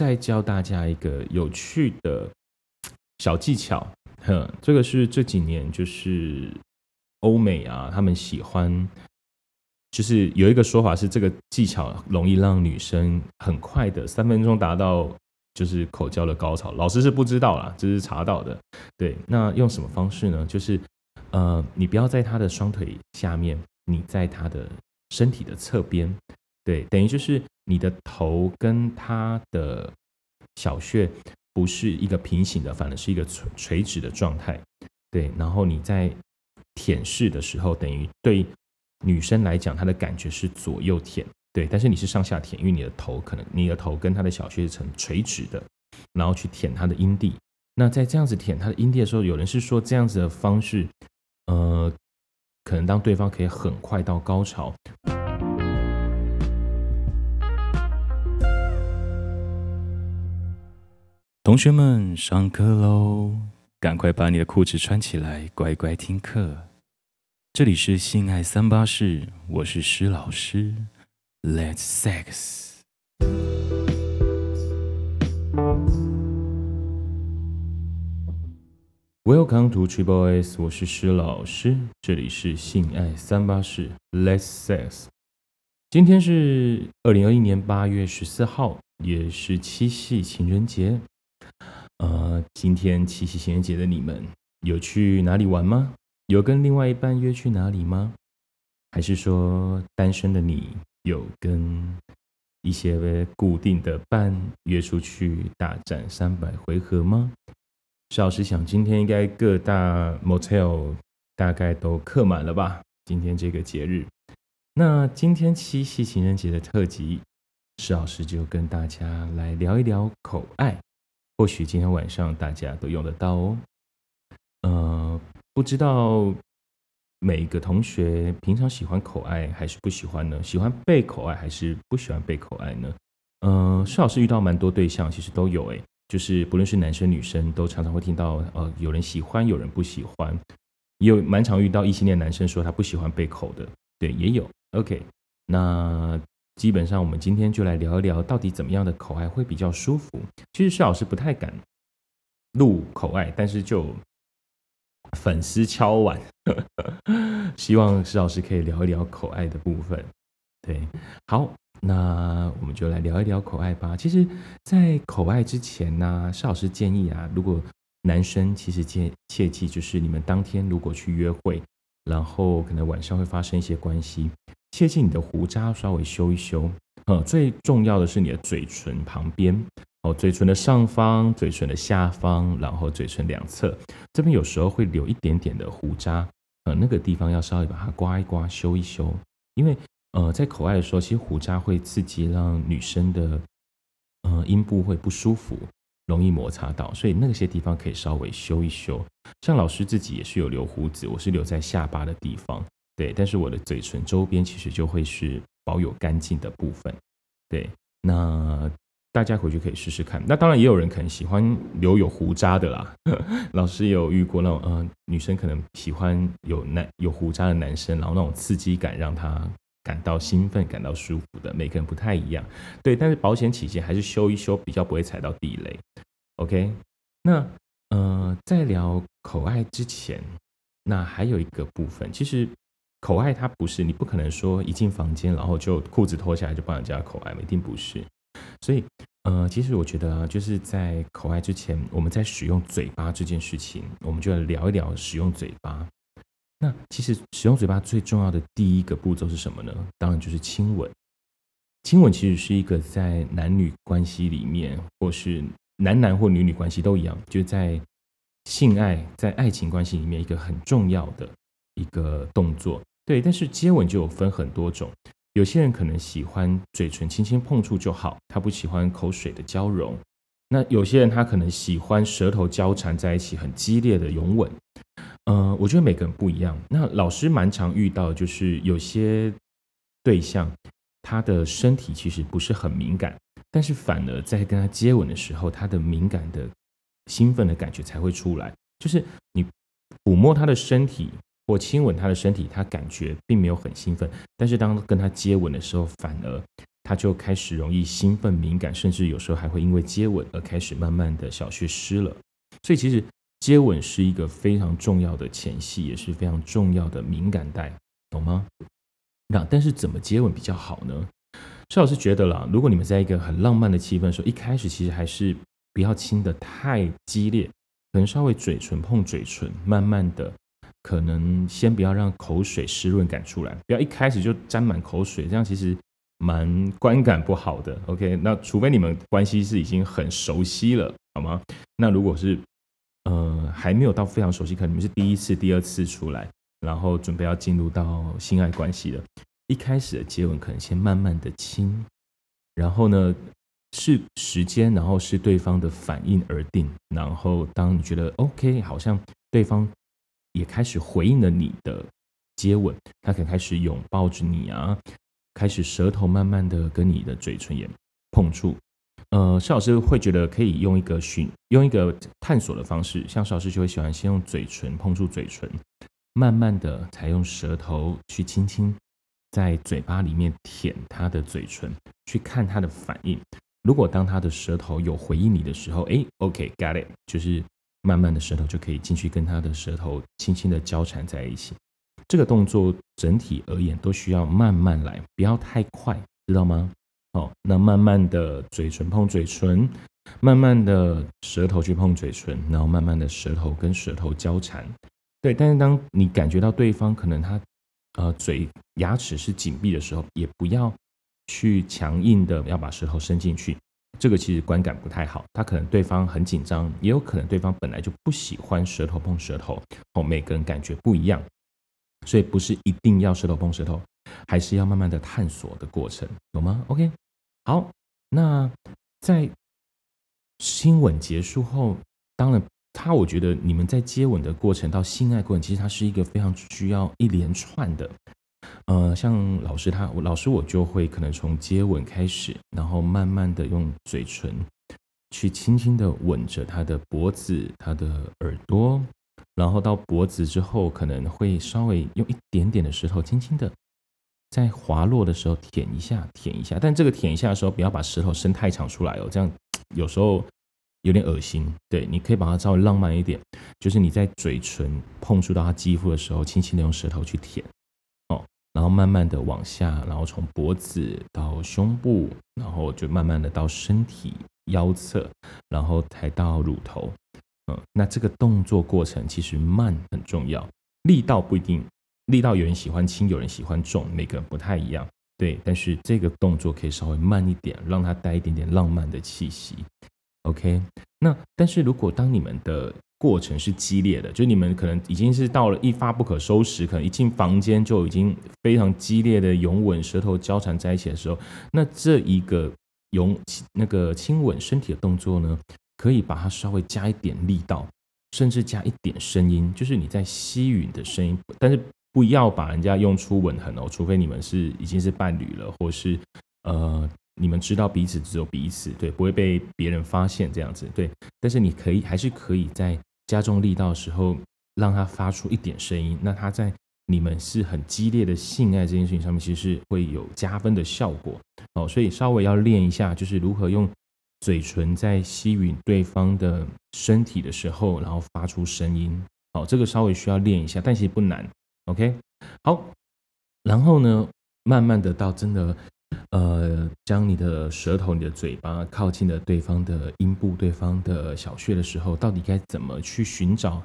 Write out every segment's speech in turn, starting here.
再教大家一个有趣的小技巧，哼，这个是这几年就是欧美啊，他们喜欢，就是有一个说法是这个技巧容易让女生很快的三分钟达到就是口交的高潮。老师是不知道啦，这是查到的。对，那用什么方式呢？就是呃，你不要在她的双腿下面，你在她的身体的侧边。对，等于就是你的头跟他的小穴不是一个平行的，反而是一个垂垂直的状态。对，然后你在舔舐的时候，等于对女生来讲，她的感觉是左右舔。对，但是你是上下舔，因为你的头可能你的头跟她的小穴是呈垂直的，然后去舔她的阴蒂。那在这样子舔她的阴蒂的时候，有人是说这样子的方式，呃，可能当对方可以很快到高潮。同学们，上课喽！赶快把你的裤子穿起来，乖乖听课。这里是性爱三八室，我是施老师。Let's sex。Welcome to Triple S，我是施老师。这里是性爱三八室，Let's sex。今天是二零二一年八月十四号，也是七夕情人节。呃，今天七夕情人节的你们有去哪里玩吗？有跟另外一半约去哪里吗？还是说单身的你有跟一些固定的伴约出去大战三百回合吗？施老师想，今天应该各大 motel 大概都客满了吧？今天这个节日，那今天七夕情人节的特辑，施老师就跟大家来聊一聊口爱。或许今天晚上大家都用得到哦。呃，不知道每一个同学平常喜欢口爱还是不喜欢呢？喜欢被口爱还是不喜欢被口爱呢？呃，施老师遇到蛮多对象，其实都有诶，就是不论是男生女生，都常常会听到呃，有人喜欢，有人不喜欢，也有蛮常遇到异性恋男生说他不喜欢被口的，对，也有。OK，那。基本上，我们今天就来聊一聊，到底怎么样的口爱会比较舒服。其实施老师不太敢录口爱，但是就粉丝敲碗，希望施老师可以聊一聊口爱的部分。对，好，那我们就来聊一聊口爱吧。其实，在口爱之前呢，施老师建议啊，如果男生其实切切记，就是你们当天如果去约会，然后可能晚上会发生一些关系。切记你的胡渣稍微修一修，呃，最重要的是你的嘴唇旁边，哦，嘴唇的上方、嘴唇的下方，然后嘴唇两侧，这边有时候会留一点点的胡渣，呃，那个地方要稍微把它刮一刮、修一修，因为呃，在口外的时候，其实胡渣会刺激，让女生的呃阴部会不舒服，容易摩擦到，所以那些地方可以稍微修一修。像老师自己也是有留胡子，我是留在下巴的地方。对，但是我的嘴唇周边其实就会是保有干净的部分。对，那大家回去可以试试看。那当然也有人可能喜欢留有胡渣的啦。老师有遇过那种，嗯、呃，女生可能喜欢有男有胡渣的男生，然后那种刺激感让她感到兴奋、感到舒服的。每个人不太一样。对，但是保险起见，还是修一修，比较不会踩到地雷。OK，那呃，在聊口爱之前，那还有一个部分，其实。口爱它不是，你不可能说一进房间，然后就裤子脱下来就帮人家口爱，一定不是。所以，呃，其实我觉得就是在口爱之前，我们在使用嘴巴这件事情，我们就要聊一聊使用嘴巴。那其实使用嘴巴最重要的第一个步骤是什么呢？当然就是亲吻。亲吻其实是一个在男女关系里面，或是男男或女女关系都一样，就在性爱在爱情关系里面一个很重要的一个动作。对，但是接吻就有分很多种，有些人可能喜欢嘴唇轻轻碰触就好，他不喜欢口水的交融。那有些人他可能喜欢舌头交缠在一起，很激烈的拥吻。呃，我觉得每个人不一样。那老师蛮常遇到，就是有些对象他的身体其实不是很敏感，但是反而在跟他接吻的时候，他的敏感的兴奋的感觉才会出来，就是你抚摸他的身体。我亲吻他的身体，他感觉并没有很兴奋，但是当跟他接吻的时候，反而他就开始容易兴奋敏感，甚至有时候还会因为接吻而开始慢慢的小穴湿了。所以其实接吻是一个非常重要的前戏，也是非常重要的敏感带，懂吗？那但是怎么接吻比较好呢？邵老师觉得啦，如果你们在一个很浪漫的气氛的时候，一开始其实还是不要亲得太激烈，可能稍微嘴唇碰嘴唇，慢慢的。可能先不要让口水湿润感出来，不要一开始就沾满口水，这样其实蛮观感不好的。OK，那除非你们关系是已经很熟悉了，好吗？那如果是呃还没有到非常熟悉，可能你们是第一次、第二次出来，然后准备要进入到性爱关系了，一开始的接吻可能先慢慢的亲，然后呢是时间，然后是对方的反应而定，然后当你觉得 OK，好像对方。也开始回应了你的接吻，他可能开始拥抱着你啊，开始舌头慢慢的跟你的嘴唇也碰触。呃，邵老师会觉得可以用一个寻用一个探索的方式，像邵老师就会喜欢先用嘴唇碰触嘴唇，慢慢的才用舌头去轻轻在嘴巴里面舔他的嘴唇，去看他的反应。如果当他的舌头有回应你的时候，哎，OK，got it，就是。慢慢的舌头就可以进去跟他的舌头轻轻的交缠在一起。这个动作整体而言都需要慢慢来，不要太快，知道吗？好，那慢慢的嘴唇碰嘴唇，慢慢的舌头去碰嘴唇，然后慢慢的舌头跟舌头交缠。对，但是当你感觉到对方可能他呃嘴牙齿是紧闭的时候，也不要去强硬的要把舌头伸进去。这个其实观感不太好，他可能对方很紧张，也有可能对方本来就不喜欢舌头碰舌头，哦，每个人感觉不一样，所以不是一定要舌头碰舌头，还是要慢慢的探索的过程，懂吗？OK，好，那在亲吻结束后，当然他我觉得你们在接吻的过程到性爱过程，其实它是一个非常需要一连串的。呃，像老师他，老师我就会可能从接吻开始，然后慢慢的用嘴唇去轻轻的吻着他的脖子、他的耳朵，然后到脖子之后，可能会稍微用一点点的舌头轻轻的在滑落的时候舔一下、舔一下，但这个舔一下的时候，不要把舌头伸太长出来哦，这样有时候有点恶心。对，你可以把它稍微浪漫一点，就是你在嘴唇碰触到他肌肤的时候，轻轻的用舌头去舔。然后慢慢的往下，然后从脖子到胸部，然后就慢慢的到身体腰侧，然后抬到乳头。嗯，那这个动作过程其实慢很重要，力道不一定，力道有人喜欢轻，有人喜欢重，每个人不太一样。对，但是这个动作可以稍微慢一点，让它带一点点浪漫的气息。OK，那但是如果当你们的过程是激烈的，就你们可能已经是到了一发不可收拾，可能一进房间就已经非常激烈的拥吻，舌头交缠在一起的时候，那这一个拥那个亲吻身体的动作呢，可以把它稍微加一点力道，甚至加一点声音，就是你在吸吮的声音，但是不要把人家用出吻痕哦，除非你们是已经是伴侣了，或是呃。你们知道彼此只有彼此，对，不会被别人发现这样子，对。但是你可以还是可以在加重力道的时候，让它发出一点声音。那它在你们是很激烈的性爱这件事情上面，其实是会有加分的效果哦。所以稍微要练一下，就是如何用嘴唇在吸吮对方的身体的时候，然后发出声音。好，这个稍微需要练一下，但其实不难。OK，好。然后呢，慢慢的到真的。呃，将你的舌头、你的嘴巴靠近了对方的阴部、对方的小穴的时候，到底该怎么去寻找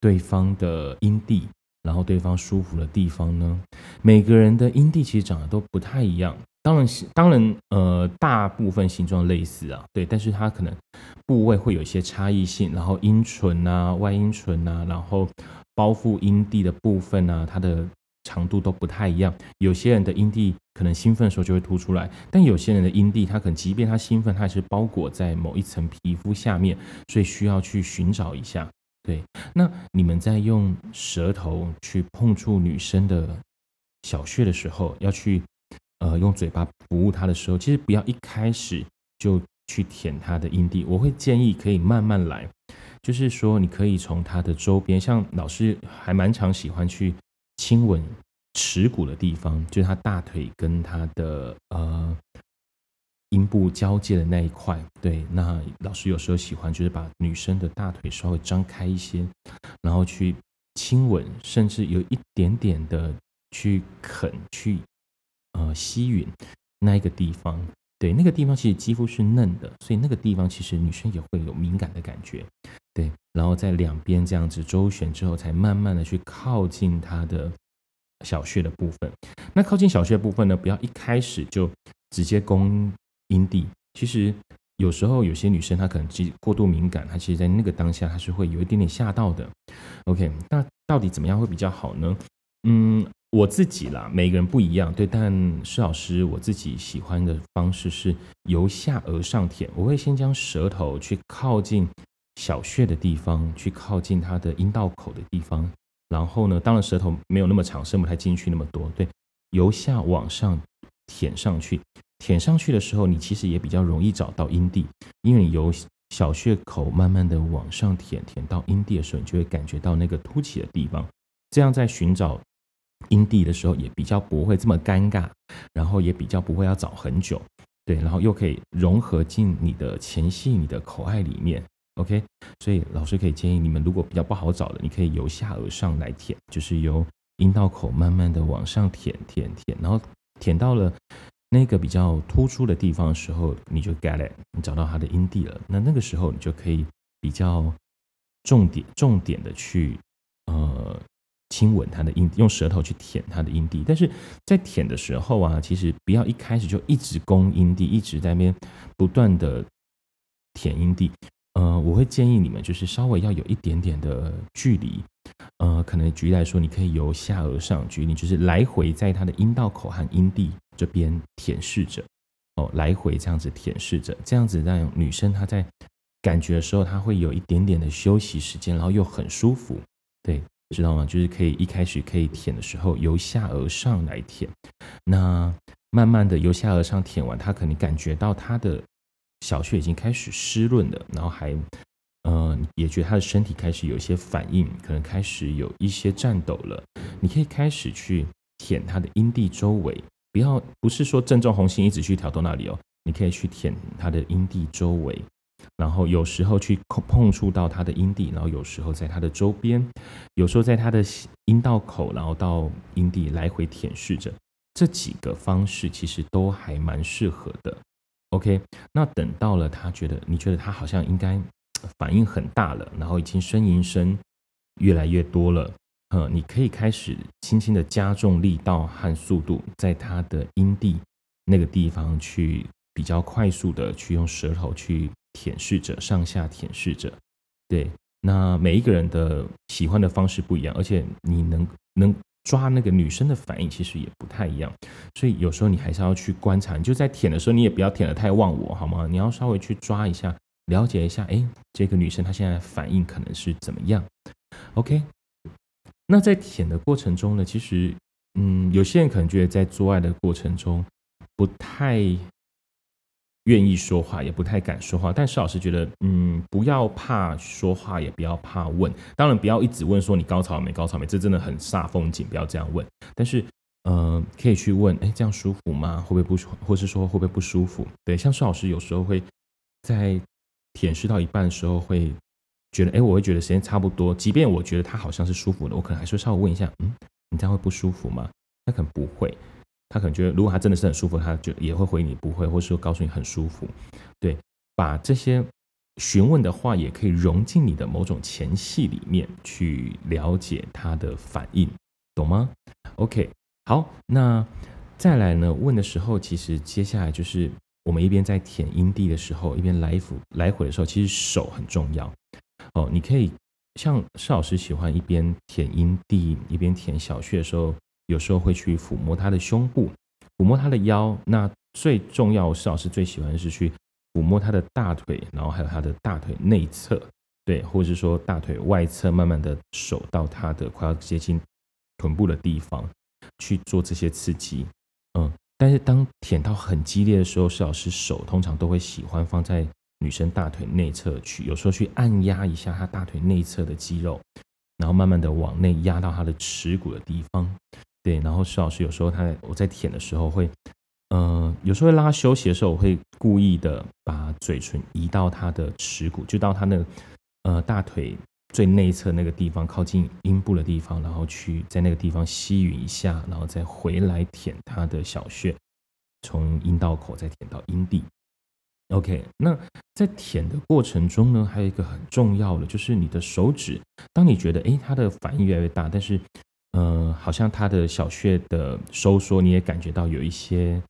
对方的阴蒂，然后对方舒服的地方呢？每个人的阴蒂其实长得都不太一样，当然当然，呃，大部分形状类似啊，对，但是它可能部位会有一些差异性，然后阴唇啊、外阴唇啊，然后包覆阴蒂的部分啊，它的。长度都不太一样，有些人的阴蒂可能兴奋的时候就会凸出来，但有些人的阴蒂，他可能即便他兴奋，他还是包裹在某一层皮肤下面，所以需要去寻找一下。对，那你们在用舌头去碰触女生的小穴的时候，要去呃用嘴巴服务她的时候，其实不要一开始就去舔她的阴蒂，我会建议可以慢慢来，就是说你可以从她的周边，像老师还蛮常喜欢去。亲吻耻骨的地方，就是他大腿跟他的呃阴部交界的那一块。对，那老师有时候喜欢就是把女生的大腿稍微张开一些，然后去亲吻，甚至有一点点的去啃、去呃吸吮那一个地方。对，那个地方其实肌肤是嫩的，所以那个地方其实女生也会有敏感的感觉。对，然后在两边这样子周旋之后，才慢慢的去靠近她的小穴的部分。那靠近小穴的部分呢，不要一开始就直接攻阴蒂。其实有时候有些女生她可能其实过度敏感，她其实在那个当下她是会有一点点吓到的。OK，那到底怎么样会比较好呢？嗯。我自己啦，每个人不一样，对。但施老师我自己喜欢的方式是由下而上舔，我会先将舌头去靠近小穴的地方，去靠近它的阴道口的地方。然后呢，当然舌头没有那么长，伸不太进去那么多。对，由下往上舔上去，舔上去的时候，你其实也比较容易找到阴蒂，因为你由小穴口慢慢的往上舔，舔到阴蒂的时候，你就会感觉到那个凸起的地方。这样在寻找。阴蒂的时候也比较不会这么尴尬，然后也比较不会要找很久，对，然后又可以融合进你的前戏、你的口爱里面，OK。所以老师可以建议你们，如果比较不好找的，你可以由下而上来舔，就是由阴道口慢慢的往上舔、舔、舔，然后舔到了那个比较突出的地方的时候，你就 get it，你找到它的阴蒂了。那那个时候你就可以比较重点、重点的去呃。亲吻他的阴，用舌头去舔他的阴蒂，但是在舔的时候啊，其实不要一开始就一直攻阴蒂，一直在那边不断的舔阴蒂。呃，我会建议你们就是稍微要有一点点的距离。呃，可能举例来说，你可以由下而上，举例就是来回在他的阴道口和阴蒂这边舔舐着，哦，来回这样子舔舐着，这样子让女生她在感觉的时候，她会有一点点的休息时间，然后又很舒服，对。知道吗？就是可以一开始可以舔的时候，由下而上来舔，那慢慢的由下而上舔完，他可能感觉到他的小穴已经开始湿润了，然后还，嗯、也觉得他的身体开始有一些反应，可能开始有一些颤抖了。你可以开始去舔他的阴蒂周围，不要不是说正中红心一直去挑逗那里哦，你可以去舔他的阴蒂周围。然后有时候去碰触到他的阴蒂，然后有时候在他的周边，有时候在他的阴道口，然后到阴蒂来回舔舐着，这几个方式其实都还蛮适合的。OK，那等到了他觉得你觉得他好像应该反应很大了，然后已经呻吟声越来越多了，呃，你可以开始轻轻的加重力道和速度，在他的阴蒂那个地方去比较快速的去用舌头去。舔舐着，上下舔舐着，对，那每一个人的喜欢的方式不一样，而且你能能抓那个女生的反应，其实也不太一样，所以有时候你还是要去观察。就在舔的时候，你也不要舔得太忘我，好吗？你要稍微去抓一下，了解一下，哎，这个女生她现在反应可能是怎么样？OK，那在舔的过程中呢，其实，嗯，有些人可能觉得在做爱的过程中不太。愿意说话，也不太敢说话。但施老师觉得，嗯，不要怕说话，也不要怕问。当然，不要一直问说你高潮没？高潮没？这真的很煞风景，不要这样问。但是，呃，可以去问，哎，这样舒服吗？会不会不舒？或是说会不会不舒服？对，像施老师有时候会在舔舐到一半的时候，会觉得，哎，我会觉得时间差不多。即便我觉得他好像是舒服的，我可能还是会稍微问一下，嗯，你这样会不舒服吗？那可能不会。他可能觉得，如果他真的是很舒服，他就也会回你不会，或者说告诉你很舒服。对，把这些询问的话也可以融进你的某种前戏里面去了解他的反应，懂吗？OK，好，那再来呢？问的时候，其实接下来就是我们一边在舔阴蒂的时候，一边来回来回的时候，其实手很重要哦。你可以像邵老师喜欢一边舔阴蒂一边舔小穴的时候。有时候会去抚摸他的胸部，抚摸他的腰。那最重要，施老师最喜欢是去抚摸他的大腿，然后还有他的大腿内侧，对，或者是说大腿外侧，慢慢的手到他的快要接近臀部的地方去做这些刺激。嗯，但是当舔到很激烈的时候，施老师手通常都会喜欢放在女生大腿内侧去，有时候去按压一下她大腿内侧的肌肉，然后慢慢的往内压到她的耻骨的地方。对，然后施老师有时候他我在舔的时候会呃，有时候会拉休息的时候，我会故意的把嘴唇移到他的耻骨，就到他那个呃大腿最内侧那个地方，靠近阴部的地方，然后去在那个地方吸吮一下，然后再回来舔他的小穴，从阴道口再舔到阴蒂。OK，那在舔的过程中呢，还有一个很重要的，就是你的手指，当你觉得诶，它的反应越来越大，但是呃，好像他的小穴的收缩，你也感觉到有一些。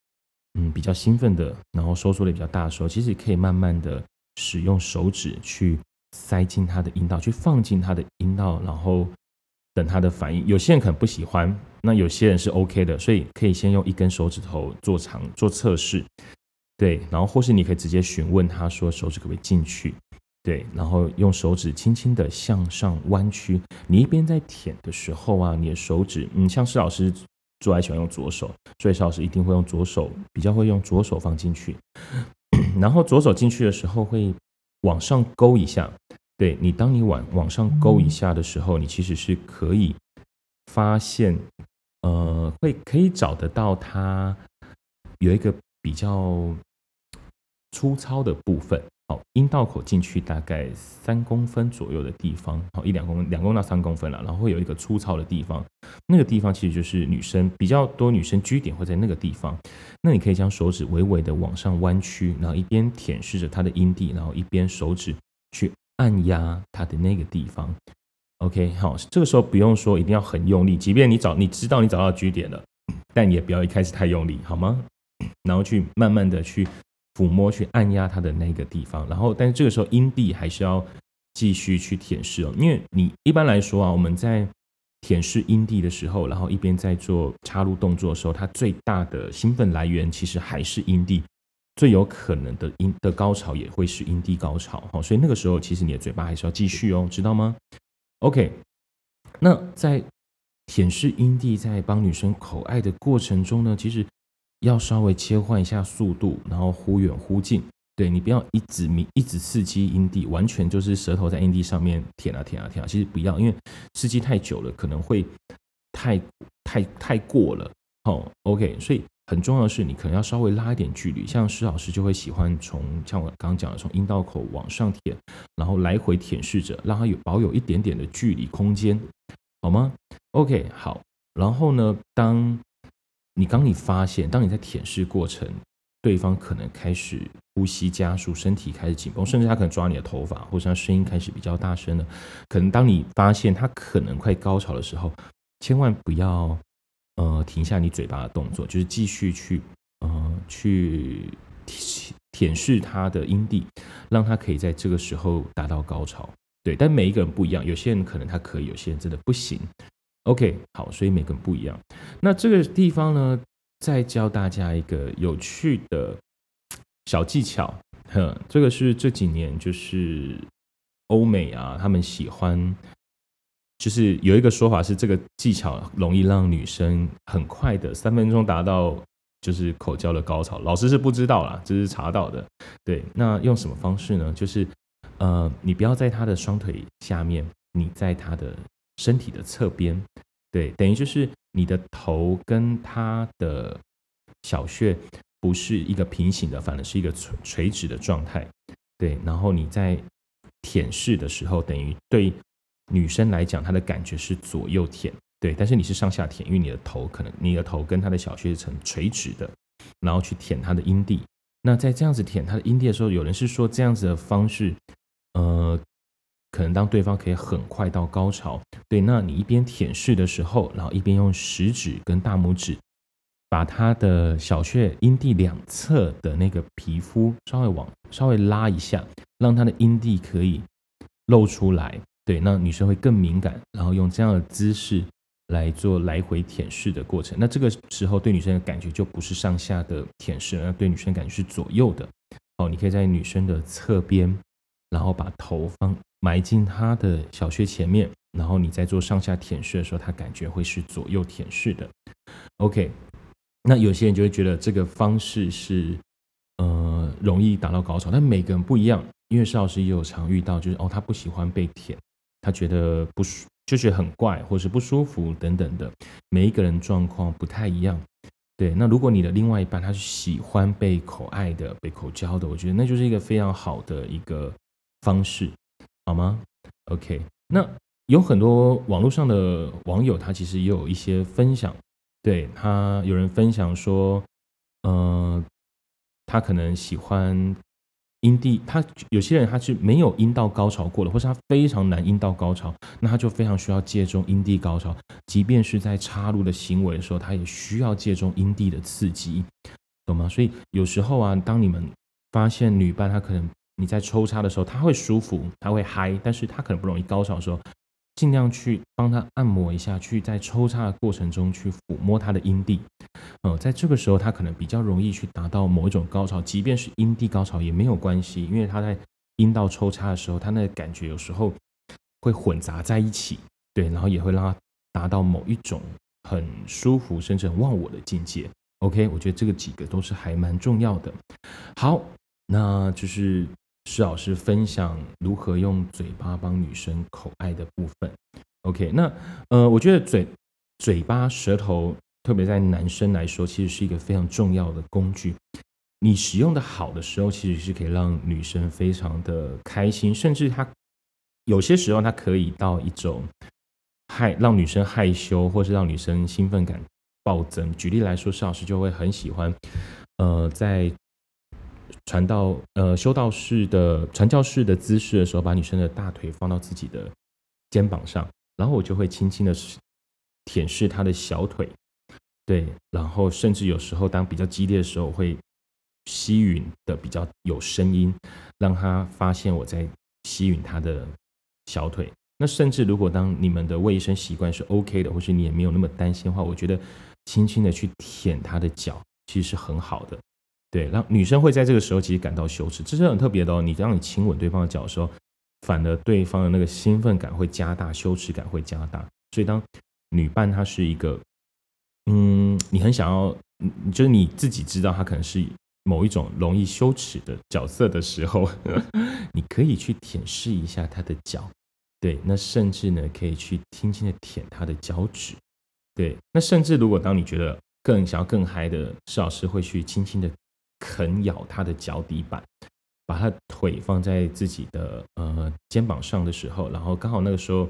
嗯，比较兴奋的，然后收缩的比较大的时候，其实可以慢慢的使用手指去塞进他的阴道，去放进他的阴道，然后等他的反应。有些人可能不喜欢，那有些人是 OK 的，所以可以先用一根手指头做长做测试，对，然后或是你可以直接询问他说手指可不可以进去，对，然后用手指轻轻的向上弯曲。你一边在舔的时候啊，你的手指，嗯，像施老师。做爱喜欢用左手，所以施老师一定会用左手，比较会用左手放进去。然后左手进去的时候会往上勾一下，对你，当你往往上勾一下的时候，你其实是可以发现，呃，会可以找得到它有一个比较粗糙的部分。好，阴道口进去大概三公分左右的地方，好，一两公分，两公到三公分了，然后会有一个粗糙的地方，那个地方其实就是女生比较多女生居点会在那个地方，那你可以将手指微微的往上弯曲，然后一边舔舐着她的阴蒂，然后一边手指去按压她的那个地方。OK，好，这个时候不用说一定要很用力，即便你找你知道你找到居点了，但也不要一开始太用力，好吗？然后去慢慢的去。抚摸去按压它的那个地方，然后，但是这个时候阴蒂还是要继续去舔舐哦，因为你一般来说啊，我们在舔舐阴蒂的时候，然后一边在做插入动作的时候，它最大的兴奋来源其实还是阴蒂，最有可能的阴的高潮也会是阴蒂高潮哈，所以那个时候其实你的嘴巴还是要继续哦，知道吗？OK，那在舔舐阴蒂在帮女生口爱的过程中呢，其实。要稍微切换一下速度，然后忽远忽近。对，你不要一直迷，一直刺激阴蒂，完全就是舌头在阴蒂上面舔啊舔啊舔啊。其实不要，因为刺激太久了，可能会太太太过了。哦，OK。所以很重要的是，你可能要稍微拉一点距离。像施老师就会喜欢从像我刚刚讲的，从阴道口往上舔，然后来回舔舐着，让它有保有一点点的距离空间，好吗？OK，好。然后呢，当你当你发现，当你在舔舐过程，对方可能开始呼吸加速，身体开始紧绷，甚至他可能抓你的头发，或者他声音开始比较大声了。可能当你发现他可能快高潮的时候，千万不要呃停下你嘴巴的动作，就是继续去呃去舔舐他的阴蒂，让他可以在这个时候达到高潮。对，但每一个人不一样，有些人可能他可以，有些人真的不行。OK，好，所以每个人不一样。那这个地方呢，再教大家一个有趣的小技巧。哼，这个是这几年就是欧美啊，他们喜欢，就是有一个说法是，这个技巧容易让女生很快的三分钟达到就是口交的高潮。老师是不知道啦，这是查到的。对，那用什么方式呢？就是呃，你不要在她的双腿下面，你在她的。身体的侧边，对，等于就是你的头跟他的小穴不是一个平行的，反而是一个垂垂直的状态，对。然后你在舔舐的时候，等于对女生来讲，她的感觉是左右舔，对。但是你是上下舔，因为你的头可能你的头跟她的小穴是呈垂直的，然后去舔她的阴蒂。那在这样子舔她的阴蒂的时候，有人是说这样子的方式，呃。可能当对方可以很快到高潮，对，那你一边舔舐的时候，然后一边用食指跟大拇指把他的小穴阴蒂两侧的那个皮肤稍微往稍微拉一下，让他的阴蒂可以露出来，对，那女生会更敏感，然后用这样的姿势来做来回舔舐的过程，那这个时候对女生的感觉就不是上下的舔舐，而对女生感觉是左右的，哦，你可以在女生的侧边，然后把头放。埋进他的小穴前面，然后你在做上下舔舐的时候，他感觉会是左右舔舐的。OK，那有些人就会觉得这个方式是呃容易达到高潮，但每个人不一样。因为施老师也有常遇到，就是哦，他不喜欢被舔，他觉得不舒，就觉得很怪，或是不舒服等等的。每一个人状况不太一样。对，那如果你的另外一半他是喜欢被口爱的、被口交的，我觉得那就是一个非常好的一个方式，好吗？OK，那有很多网络上的网友，他其实也有一些分享，对，他有人分享说，嗯、呃，他可能喜欢。阴蒂，他有些人他是没有阴道高潮过的，或是他非常难阴道高潮，那他就非常需要借重阴蒂高潮，即便是在插入的行为的时候，他也需要借重阴蒂的刺激，懂吗？所以有时候啊，当你们发现女伴她可能你在抽插的时候，他会舒服，他会嗨，但是他可能不容易高潮的时候。尽量去帮他按摩一下，去在抽插的过程中去抚摸他的阴蒂，呃，在这个时候他可能比较容易去达到某一种高潮，即便是阴蒂高潮也没有关系，因为他在阴道抽插的时候，他那个感觉有时候会混杂在一起，对，然后也会让他达到某一种很舒服甚至忘我的境界。OK，我觉得这个几个都是还蛮重要的。好，那就是。施老师分享如何用嘴巴帮女生口爱的部分。OK，那呃，我觉得嘴、嘴巴、舌头，特别在男生来说，其实是一个非常重要的工具。你使用的好的时候，其实是可以让女生非常的开心，甚至她有些时候，她可以到一种害让女生害羞，或是让女生兴奋感暴增。举例来说，施老师就会很喜欢，呃，在。传到呃，修道士的传教士的姿势的时候，把女生的大腿放到自己的肩膀上，然后我就会轻轻的舔舐她的小腿，对，然后甚至有时候当比较激烈的时候，我会吸吮的比较有声音，让她发现我在吸吮她的小腿。那甚至如果当你们的卫生习惯是 OK 的，或是你也没有那么担心的话，我觉得轻轻的去舔她的脚，其实是很好的。对，让女生会在这个时候其实感到羞耻，这是很特别的哦。你当你亲吻对方的脚的时候，反而对方的那个兴奋感会加大，羞耻感会加大。所以当女伴她是一个，嗯，你很想要，就是你自己知道她可能是某一种容易羞耻的角色的时候，你可以去舔舐一下她的脚，对，那甚至呢可以去轻轻的舔她的脚趾，对，那甚至如果当你觉得更想要更嗨的，施老师会去轻轻的。啃咬他的脚底板，把他腿放在自己的呃肩膀上的时候，然后刚好那个时候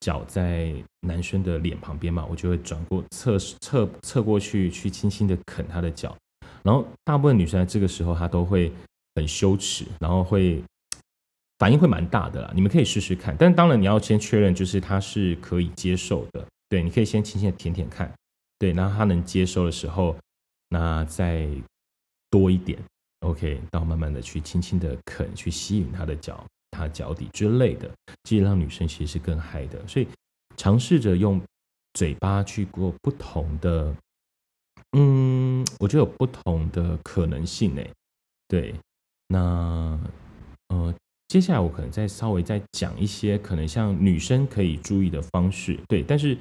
脚在男生的脸旁边嘛，我就会转过侧侧侧过去，去轻轻的啃他的脚。然后大部分女生在这个时候她都会很羞耻，然后会反应会蛮大的啦。你们可以试试看，但当然你要先确认，就是他是可以接受的。对，你可以先轻轻的舔舔看，对，然后他能接受的时候，那再。多一点，OK，到慢慢的去轻轻的啃，去吸引他的脚、他脚底之类的，其实让女生其实是更嗨的。所以尝试着用嘴巴去过不同的，嗯，我觉得有不同的可能性呢。对，那呃，接下来我可能再稍微再讲一些可能像女生可以注意的方式。对，但是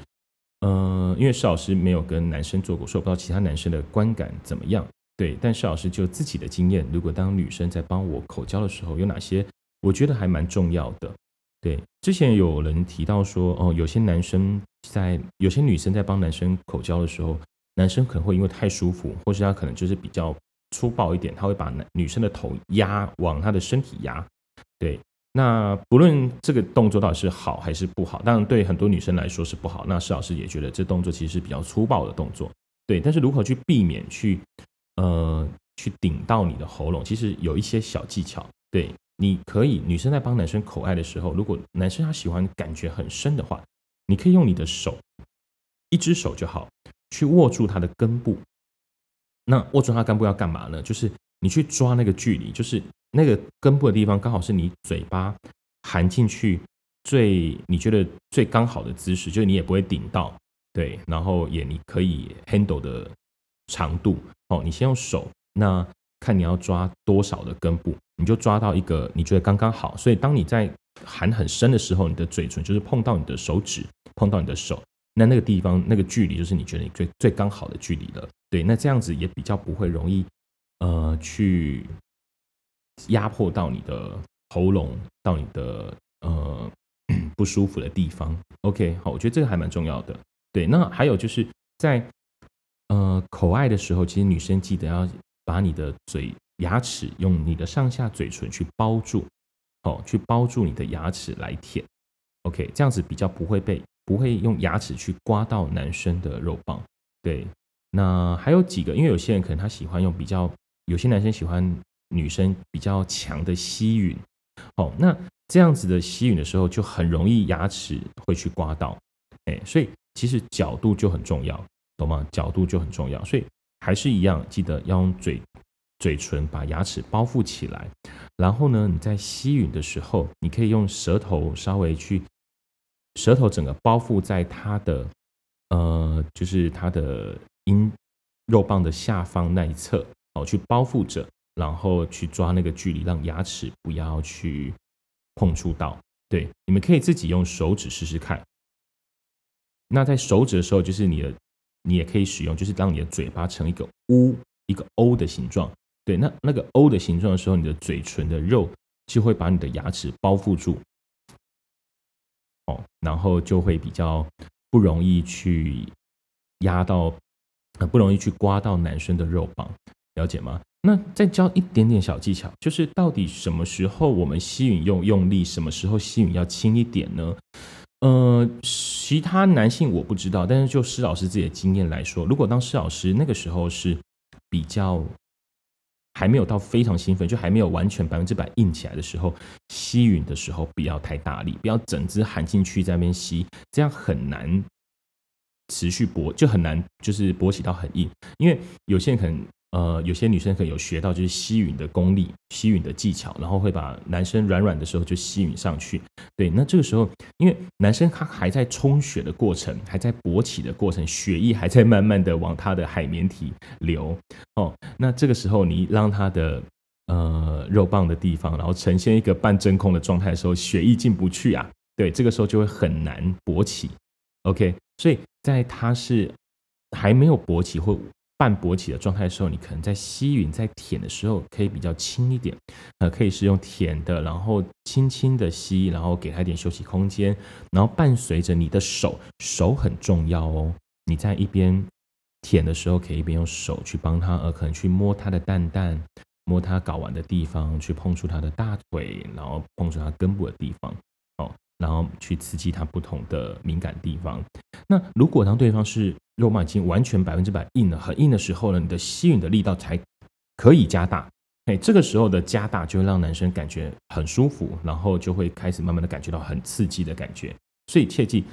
呃，因为施老师没有跟男生做过，所以我不知道其他男生的观感怎么样。对，但施老师就自己的经验，如果当女生在帮我口交的时候，有哪些我觉得还蛮重要的？对，之前有人提到说，哦，有些男生在，有些女生在帮男生口交的时候，男生可能会因为太舒服，或是他可能就是比较粗暴一点，他会把男女生的头压往他的身体压。对，那不论这个动作到底是好还是不好，当然对很多女生来说是不好。那施老师也觉得这动作其实是比较粗暴的动作。对，但是如何去避免去？呃，去顶到你的喉咙，其实有一些小技巧。对，你可以，女生在帮男生口爱的时候，如果男生他喜欢感觉很深的话，你可以用你的手，一只手就好，去握住他的根部。那握住他根部要干嘛呢？就是你去抓那个距离，就是那个根部的地方，刚好是你嘴巴含进去最你觉得最刚好的姿势，就是你也不会顶到，对，然后也你可以 handle 的长度。哦，你先用手，那看你要抓多少的根部，你就抓到一个你觉得刚刚好。所以当你在含很深的时候，你的嘴唇就是碰到你的手指，碰到你的手，那那个地方那个距离就是你觉得你最最刚好的距离了。对，那这样子也比较不会容易呃去压迫到你的喉咙，到你的呃 不舒服的地方。OK，好，我觉得这个还蛮重要的。对，那还有就是在。呃口爱的时候，其实女生记得要把你的嘴牙齿用你的上下嘴唇去包住，哦，去包住你的牙齿来舔，OK，这样子比较不会被不会用牙齿去刮到男生的肉棒。对，那还有几个，因为有些人可能他喜欢用比较，有些男生喜欢女生比较强的吸吮，哦，那这样子的吸吮的时候就很容易牙齿会去刮到，哎，所以其实角度就很重要。懂吗？角度就很重要，所以还是一样，记得要用嘴嘴唇把牙齿包覆起来。然后呢，你在吸吮的时候，你可以用舌头稍微去，舌头整个包覆在它的呃，就是它的阴肉棒的下方那一侧，哦，去包覆着，然后去抓那个距离，让牙齿不要去碰触到。对，你们可以自己用手指试试看。那在手指的时候，就是你的。你也可以使用，就是当你的嘴巴成一个 U 一个 O 的形状。对，那那个 O 的形状的时候，你的嘴唇的肉就会把你的牙齿包覆住，哦，然后就会比较不容易去压到，呃，不容易去刮到男生的肉棒，了解吗？那再教一点点小技巧，就是到底什么时候我们吸吮用用力，什么时候吸吮要轻一点呢？呃，其他男性我不知道，但是就施老师自己的经验来说，如果当施老师那个时候是比较还没有到非常兴奋，就还没有完全百分之百硬起来的时候，吸吮的时候不要太大力，不要整只含进去在那边吸，这样很难持续勃，就很难就是勃起到很硬，因为有些人可能。呃，有些女生可能有学到就是吸吮的功力、吸吮的技巧，然后会把男生软软的时候就吸吮上去。对，那这个时候，因为男生他还在充血的过程，还在勃起的过程，血液还在慢慢的往他的海绵体流。哦，那这个时候你让他的呃肉棒的地方，然后呈现一个半真空的状态的时候，血液进不去啊。对，这个时候就会很难勃起。OK，所以在他是还没有勃起或半勃起的状态的时候，你可能在吸吮、在舔的时候可以比较轻一点，呃，可以是用舔的，然后轻轻的吸，然后给他一点休息空间，然后伴随着你的手，手很重要哦。你在一边舔的时候，可以一边用手去帮他，呃，可能去摸他的蛋蛋，摸他睾丸的地方，去碰触他的大腿，然后碰触他根部的地方，然后去刺激他不同的敏感地方。那如果当对方是肉棒已经完全百分之百硬了，很硬的时候呢，你的吸引的力道才可以加大。哎，这个时候的加大就会让男生感觉很舒服，然后就会开始慢慢的感觉到很刺激的感觉。所以切记，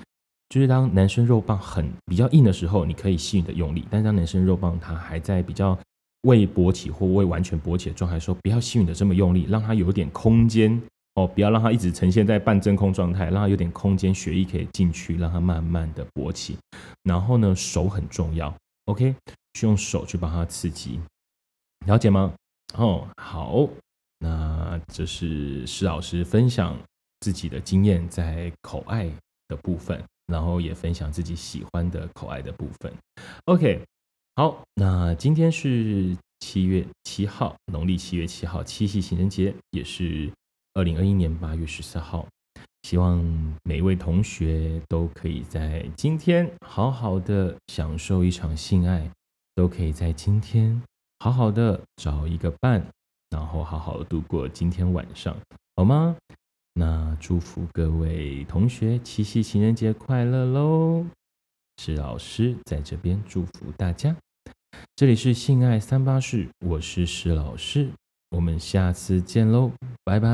就是当男生肉棒很比较硬的时候，你可以吸引的用力；但是当男生肉棒他还在比较未勃起或未完全勃起的状态的时候，不要吸引的这么用力，让他有点空间。哦，不要让它一直呈现在半真空状态，让它有点空间，血液可以进去，让它慢慢的勃起。然后呢，手很重要，OK，去用手去帮它刺激，了解吗？哦，好，那这是施老师分享自己的经验在口爱的部分，然后也分享自己喜欢的口爱的部分。OK，好，那今天是七月七号，农历七月七号，七夕情人节，也是。二零二一年八月十四号，希望每一位同学都可以在今天好好的享受一场性爱，都可以在今天好好的找一个伴，然后好好度过今天晚上，好吗？那祝福各位同学七夕情人节快乐喽！施老师在这边祝福大家。这里是性爱三八室，我是石老师。我们下次见喽，拜拜。